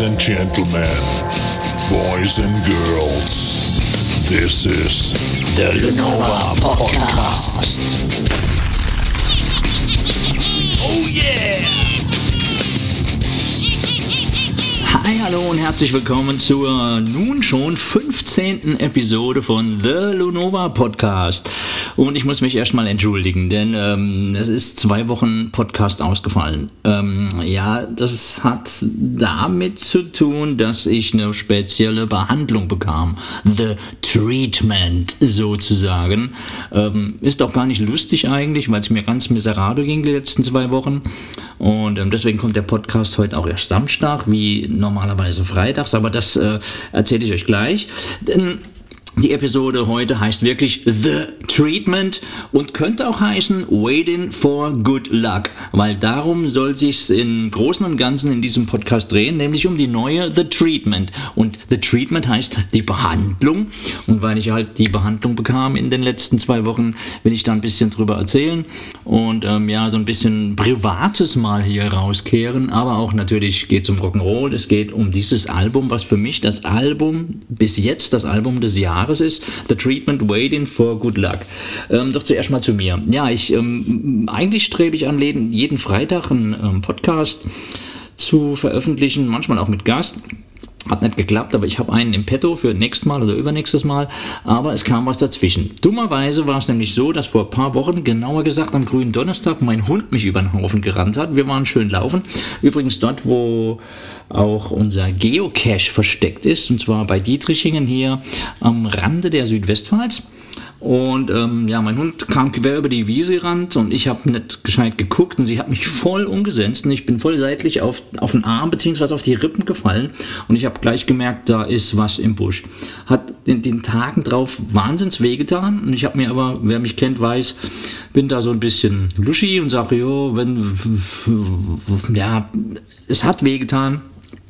Ladies and gentlemen, boys and girls, this is The Lenova Podcast. Oh yeah! Hi, hallo und herzlich willkommen zur nun schon 15. Episode von The Lunova Podcast. Und ich muss mich erstmal entschuldigen, denn ähm, es ist zwei Wochen Podcast ausgefallen. Ähm, ja, das hat damit zu tun, dass ich eine spezielle Behandlung bekam. The Treatment sozusagen. Ähm, ist auch gar nicht lustig eigentlich, weil es mir ganz miserabel ging die letzten zwei Wochen. Und ähm, deswegen kommt der Podcast heute auch erst Samstag, wie normalerweise freitags. Aber das äh, erzähle ich euch gleich. Denn die Episode heute heißt wirklich The Treatment und könnte auch heißen Waiting for Good Luck, weil darum soll sich im Großen und Ganzen in diesem Podcast drehen, nämlich um die neue The Treatment. Und The Treatment heißt die Behandlung. Und weil ich halt die Behandlung bekam in den letzten zwei Wochen, will ich da ein bisschen drüber erzählen und ähm, ja, so ein bisschen Privates mal hier rauskehren. Aber auch natürlich geht es um Rock'n'Roll, es geht um dieses Album, was für mich das Album, bis jetzt das Album des Jahres Jahres ist, The Treatment Waiting for Good Luck. Ähm, doch zuerst mal zu mir. Ja, ich ähm, eigentlich strebe ich an, jeden, Freitag einen ähm, Podcast zu veröffentlichen, manchmal auch mit Gast. Hat nicht geklappt, aber ich habe einen im Petto für nächstes Mal oder übernächstes Mal. Aber es kam was dazwischen. Dummerweise war es nämlich so, dass vor ein paar Wochen, genauer gesagt am grünen Donnerstag, mein Hund mich über den Haufen gerannt hat. Wir waren schön laufen. Übrigens dort, wo auch unser Geocache versteckt ist, und zwar bei Dietrichingen hier am Rande der Südwestpfalz. Und ähm, ja, mein Hund kam quer über die Wiese gerannt und ich habe nicht gescheit geguckt und sie hat mich voll umgesetzt und ich bin voll seitlich auf, auf den Arm bzw. auf die Rippen gefallen und ich habe gleich gemerkt, da ist was im Busch. Hat in den Tagen drauf wahnsinns wehgetan und ich habe mir aber, wer mich kennt, weiß, bin da so ein bisschen luschi und sage, jo, wenn, ja, es hat wehgetan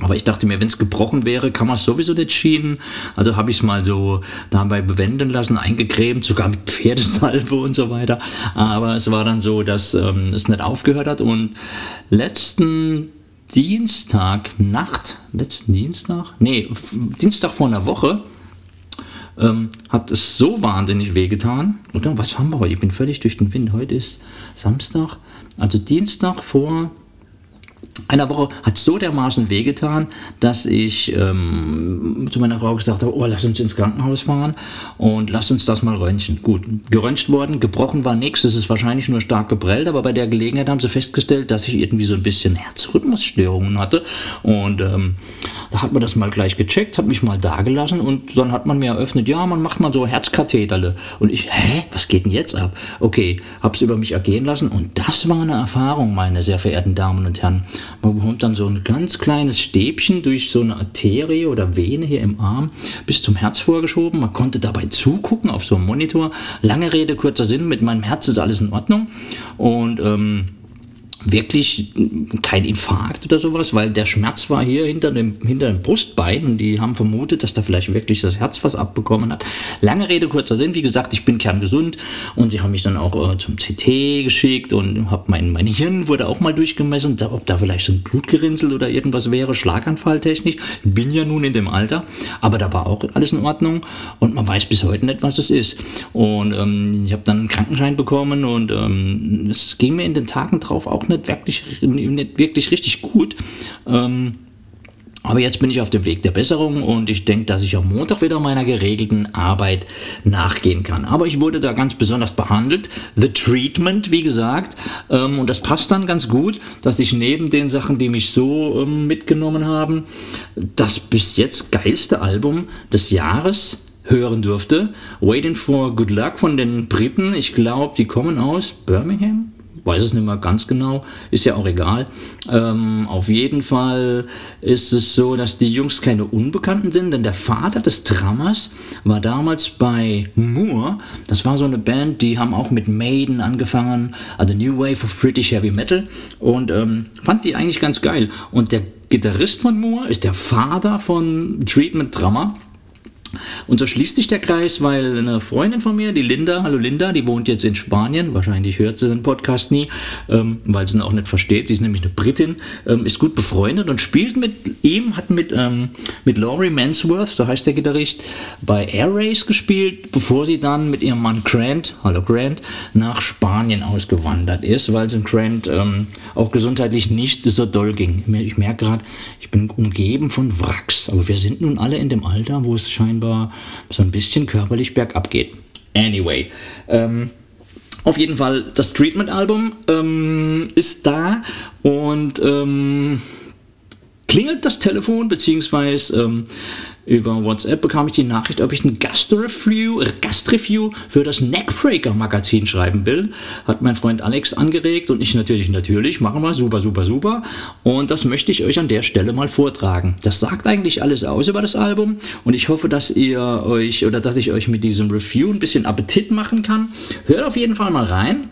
aber ich dachte mir, wenn es gebrochen wäre, kann man es sowieso nicht schienen. Also habe ich es mal so dabei bewenden lassen, eingecremt, sogar mit Pferdesalbe und so weiter. Aber es war dann so, dass ähm, es nicht aufgehört hat. Und letzten Dienstag Nacht, letzten Dienstag? Nee, Dienstag vor einer Woche ähm, hat es so wahnsinnig wehgetan. Oder was haben wir heute? Ich bin völlig durch den Wind. Heute ist Samstag. Also Dienstag vor einer Woche hat so dermaßen wehgetan, dass ich ähm, zu meiner Frau gesagt habe, oh, lass uns ins Krankenhaus fahren und lass uns das mal röntgen. Gut, geröntgt worden, gebrochen war nichts, es ist wahrscheinlich nur stark geprellt, aber bei der Gelegenheit haben sie festgestellt, dass ich irgendwie so ein bisschen Herzrhythmusstörungen hatte und ähm, da hat man das mal gleich gecheckt, hat mich mal dagelassen und dann hat man mir eröffnet, ja, man macht mal so Herzkatheterle und ich, hä, was geht denn jetzt ab? Okay, hab's über mich ergehen lassen und das war eine Erfahrung, meine sehr verehrten Damen und Herren. Man bekommt dann so ein ganz kleines Stäbchen durch so eine Arterie oder Vene hier im Arm bis zum Herz vorgeschoben. Man konnte dabei zugucken auf so einem Monitor. Lange Rede, kurzer Sinn, mit meinem Herz ist alles in Ordnung. Und ähm, wirklich kein Infarkt oder sowas, weil der Schmerz war hier hinter dem, hinter dem Brustbein und die haben vermutet, dass da vielleicht wirklich das Herz was abbekommen hat. Lange Rede, kurzer Sinn, wie gesagt, ich bin kerngesund und sie haben mich dann auch äh, zum CT geschickt und hab mein, mein Hirn wurde auch mal durchgemessen, ob da vielleicht so ein Blutgerinnsel oder irgendwas wäre, Schlaganfalltechnisch. Bin ja nun in dem Alter, aber da war auch alles in Ordnung und man weiß bis heute nicht, was es ist. Und ähm, ich habe dann einen Krankenschein bekommen und ähm, es ging mir in den Tagen drauf auch nicht wirklich, nicht wirklich richtig gut. Ähm, aber jetzt bin ich auf dem Weg der Besserung und ich denke, dass ich am Montag wieder meiner geregelten Arbeit nachgehen kann. Aber ich wurde da ganz besonders behandelt. The Treatment, wie gesagt. Ähm, und das passt dann ganz gut, dass ich neben den Sachen, die mich so ähm, mitgenommen haben, das bis jetzt geilste Album des Jahres hören durfte. Waiting for Good Luck von den Briten. Ich glaube, die kommen aus Birmingham, weiß es nicht mehr ganz genau, ist ja auch egal. Ähm, auf jeden Fall ist es so, dass die Jungs keine Unbekannten sind, denn der Vater des Drummers war damals bei Moore. Das war so eine Band, die haben auch mit Maiden angefangen, also New Wave of British Heavy Metal und ähm, fand die eigentlich ganz geil. Und der Gitarrist von Moore ist der Vater von Treatment Drummer. Und so schließt sich der Kreis, weil eine Freundin von mir, die Linda, hallo Linda, die wohnt jetzt in Spanien, wahrscheinlich hört sie den Podcast nie, ähm, weil sie ihn auch nicht versteht, sie ist nämlich eine Britin, ähm, ist gut befreundet und spielt mit ihm, hat mit, ähm, mit Laurie Mansworth, so heißt der Gitarrist, bei Air Race gespielt, bevor sie dann mit ihrem Mann Grant, hallo Grant, nach Spanien ausgewandert ist, weil es in Grant ähm, auch gesundheitlich nicht so doll ging. Ich merke gerade, ich bin umgeben von Wracks, aber wir sind nun alle in dem Alter, wo es scheinbar so ein bisschen körperlich bergab geht. Anyway, ähm, auf jeden Fall, das Treatment-Album ähm, ist da und ähm, klingelt das Telefon, beziehungsweise ähm, über WhatsApp bekam ich die Nachricht, ob ich ein Gastreview, Gastreview für das Neckbreaker Magazin schreiben will. Hat mein Freund Alex angeregt und ich natürlich, natürlich, machen wir, super, super, super. Und das möchte ich euch an der Stelle mal vortragen. Das sagt eigentlich alles aus über das Album und ich hoffe, dass ihr euch oder dass ich euch mit diesem Review ein bisschen Appetit machen kann. Hört auf jeden Fall mal rein.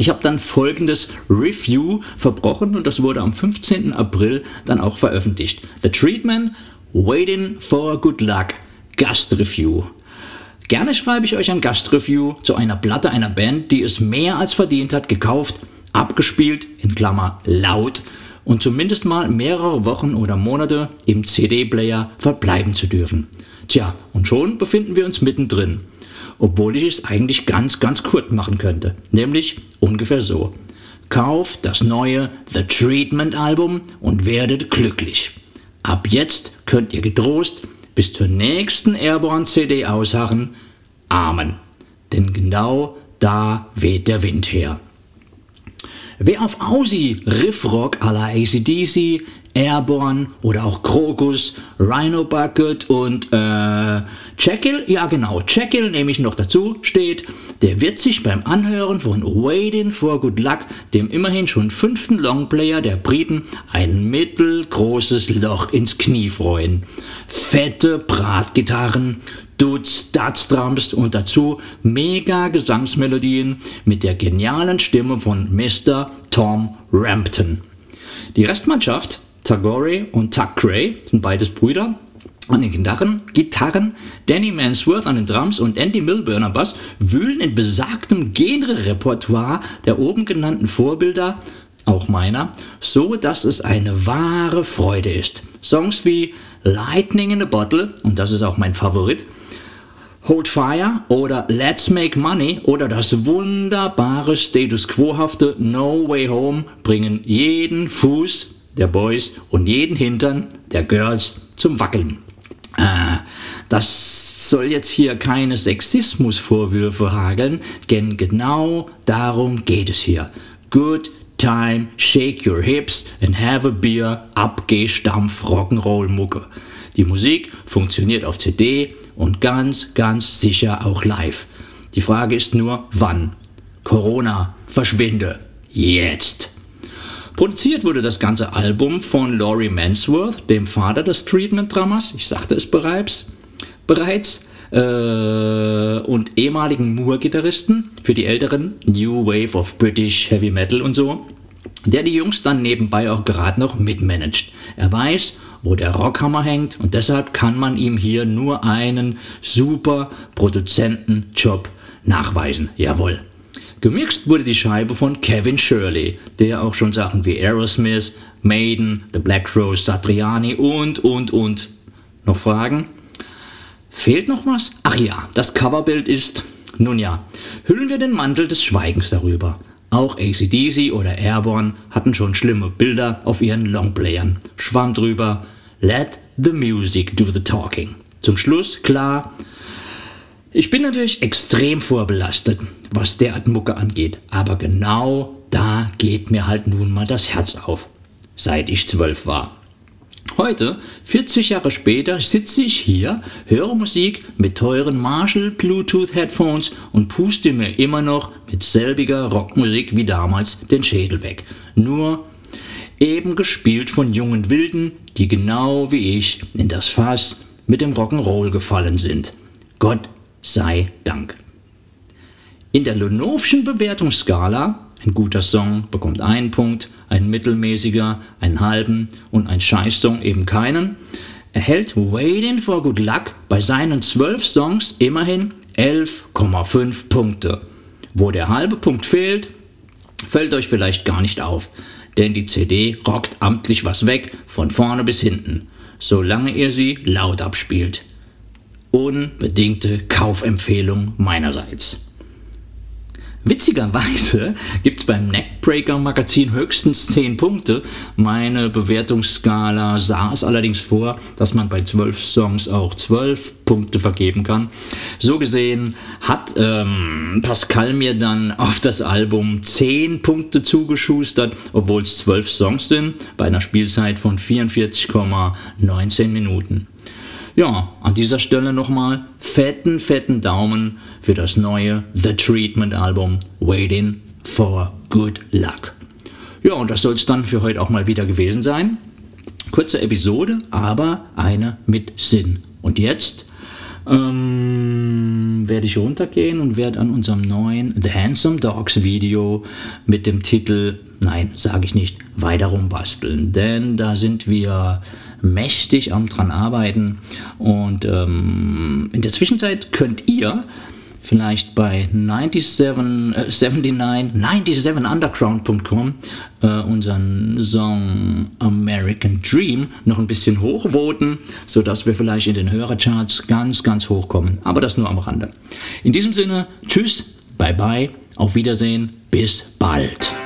Ich habe dann folgendes Review verbrochen und das wurde am 15. April dann auch veröffentlicht. The Treatment Waiting for Good Luck Gastreview. Gerne schreibe ich euch ein Gastreview zu einer Platte einer Band, die es mehr als verdient hat, gekauft, abgespielt, in Klammer laut und zumindest mal mehrere Wochen oder Monate im CD-Player verbleiben zu dürfen. Tja, und schon befinden wir uns mittendrin. Obwohl ich es eigentlich ganz, ganz kurz machen könnte. Nämlich ungefähr so. Kauft das neue The Treatment Album und werdet glücklich. Ab jetzt könnt ihr getrost bis zur nächsten Airborne-CD ausharren. Amen. Denn genau da weht der Wind her. Wer auf Aussie, Riffrock à la ACDC, Airborne oder auch Krokus, Rhino Bucket und äh, Jekyll, ja genau, Jekyll nehme ich noch dazu, steht, der wird sich beim Anhören von Waiting for Good Luck, dem immerhin schon fünften Longplayer der Briten, ein mittelgroßes Loch ins Knie freuen. Fette Bratgitarren, Dutz, Dutz-Drums und dazu mega Gesangsmelodien mit der genialen Stimme von Mr. Tom Rampton. Die Restmannschaft Tagore und Tuck Gray sind beides Brüder. An den Gitarren, Gitarren, Danny Mansworth an den Drums und Andy Milburn am Bass wühlen in besagtem Genre-Repertoire der oben genannten Vorbilder, auch meiner, so dass es eine wahre Freude ist. Songs wie Lightning in a Bottle, und das ist auch mein Favorit, Hold Fire oder Let's Make Money oder das wunderbare Status Quo-hafte No Way Home bringen jeden Fuß der Boys und jeden Hintern der Girls zum Wackeln. Äh, das soll jetzt hier keine Sexismusvorwürfe hageln, denn genau darum geht es hier. Good time, shake your hips and have a beer, Abgehstampf, Rock'n'Roll Mucke. Die Musik funktioniert auf CD und ganz, ganz sicher auch live. Die Frage ist nur, wann? Corona, verschwinde. Jetzt. Produziert wurde das ganze Album von Laurie Mansworth, dem Vater des Treatment-Dramas, ich sagte es bereits, bereits äh, und ehemaligen Moore-Gitarristen für die älteren New Wave of British Heavy Metal und so, der die Jungs dann nebenbei auch gerade noch mitmanagt. Er weiß, wo der Rockhammer hängt und deshalb kann man ihm hier nur einen super Produzentenjob nachweisen. Jawohl. Gemixt wurde die Scheibe von Kevin Shirley, der auch schon Sachen wie Aerosmith, Maiden, The Black Rose, Satriani und, und, und. Noch Fragen? Fehlt noch was? Ach ja, das Coverbild ist, nun ja, hüllen wir den Mantel des Schweigens darüber. Auch ACDC oder Airborne hatten schon schlimme Bilder auf ihren Longplayern. Schwamm drüber, let the music do the talking. Zum Schluss, klar, ich bin natürlich extrem vorbelastet, was derart Mucke angeht, aber genau da geht mir halt nun mal das Herz auf, seit ich zwölf war. Heute, 40 Jahre später, sitze ich hier, höre Musik mit teuren Marshall Bluetooth Headphones und puste mir immer noch mit selbiger Rockmusik wie damals den Schädel weg. Nur eben gespielt von jungen Wilden, die genau wie ich in das Fass mit dem Rock'n'Roll gefallen sind. Gott sei Dank. In der Lonovschen Bewertungsskala ein guter Song bekommt einen Punkt, ein mittelmäßiger einen halben und ein Scheißsong eben keinen. erhält Waiting for Good Luck bei seinen 12 Songs immerhin 11,5 Punkte. Wo der halbe Punkt fehlt, fällt euch vielleicht gar nicht auf, denn die CD rockt amtlich was weg, von vorne bis hinten, solange ihr sie laut abspielt. Unbedingte Kaufempfehlung meinerseits. Witzigerweise gibt es beim Neckbreaker Magazin höchstens 10 Punkte. Meine Bewertungsskala sah es allerdings vor, dass man bei 12 Songs auch 12 Punkte vergeben kann. So gesehen hat ähm, Pascal mir dann auf das Album 10 Punkte zugeschustert, obwohl es 12 Songs sind, bei einer Spielzeit von 44,19 Minuten. Ja, an dieser Stelle nochmal fetten, fetten Daumen für das neue The Treatment Album Waiting for Good Luck. Ja, und das soll es dann für heute auch mal wieder gewesen sein. Kurze Episode, aber eine mit Sinn. Und jetzt ähm, werde ich runtergehen und werde an unserem neuen The Handsome Dogs Video mit dem Titel, nein, sage ich nicht, weiter rumbasteln. Denn da sind wir mächtig am dran arbeiten. Und ähm, in der Zwischenzeit könnt ihr vielleicht bei 97, äh, 79, 97underground.com äh, unseren Song American Dream noch ein bisschen hochvoten, sodass wir vielleicht in den Hörercharts ganz, ganz hoch kommen. Aber das nur am Rande. In diesem Sinne, tschüss, bye bye, auf Wiedersehen, bis bald.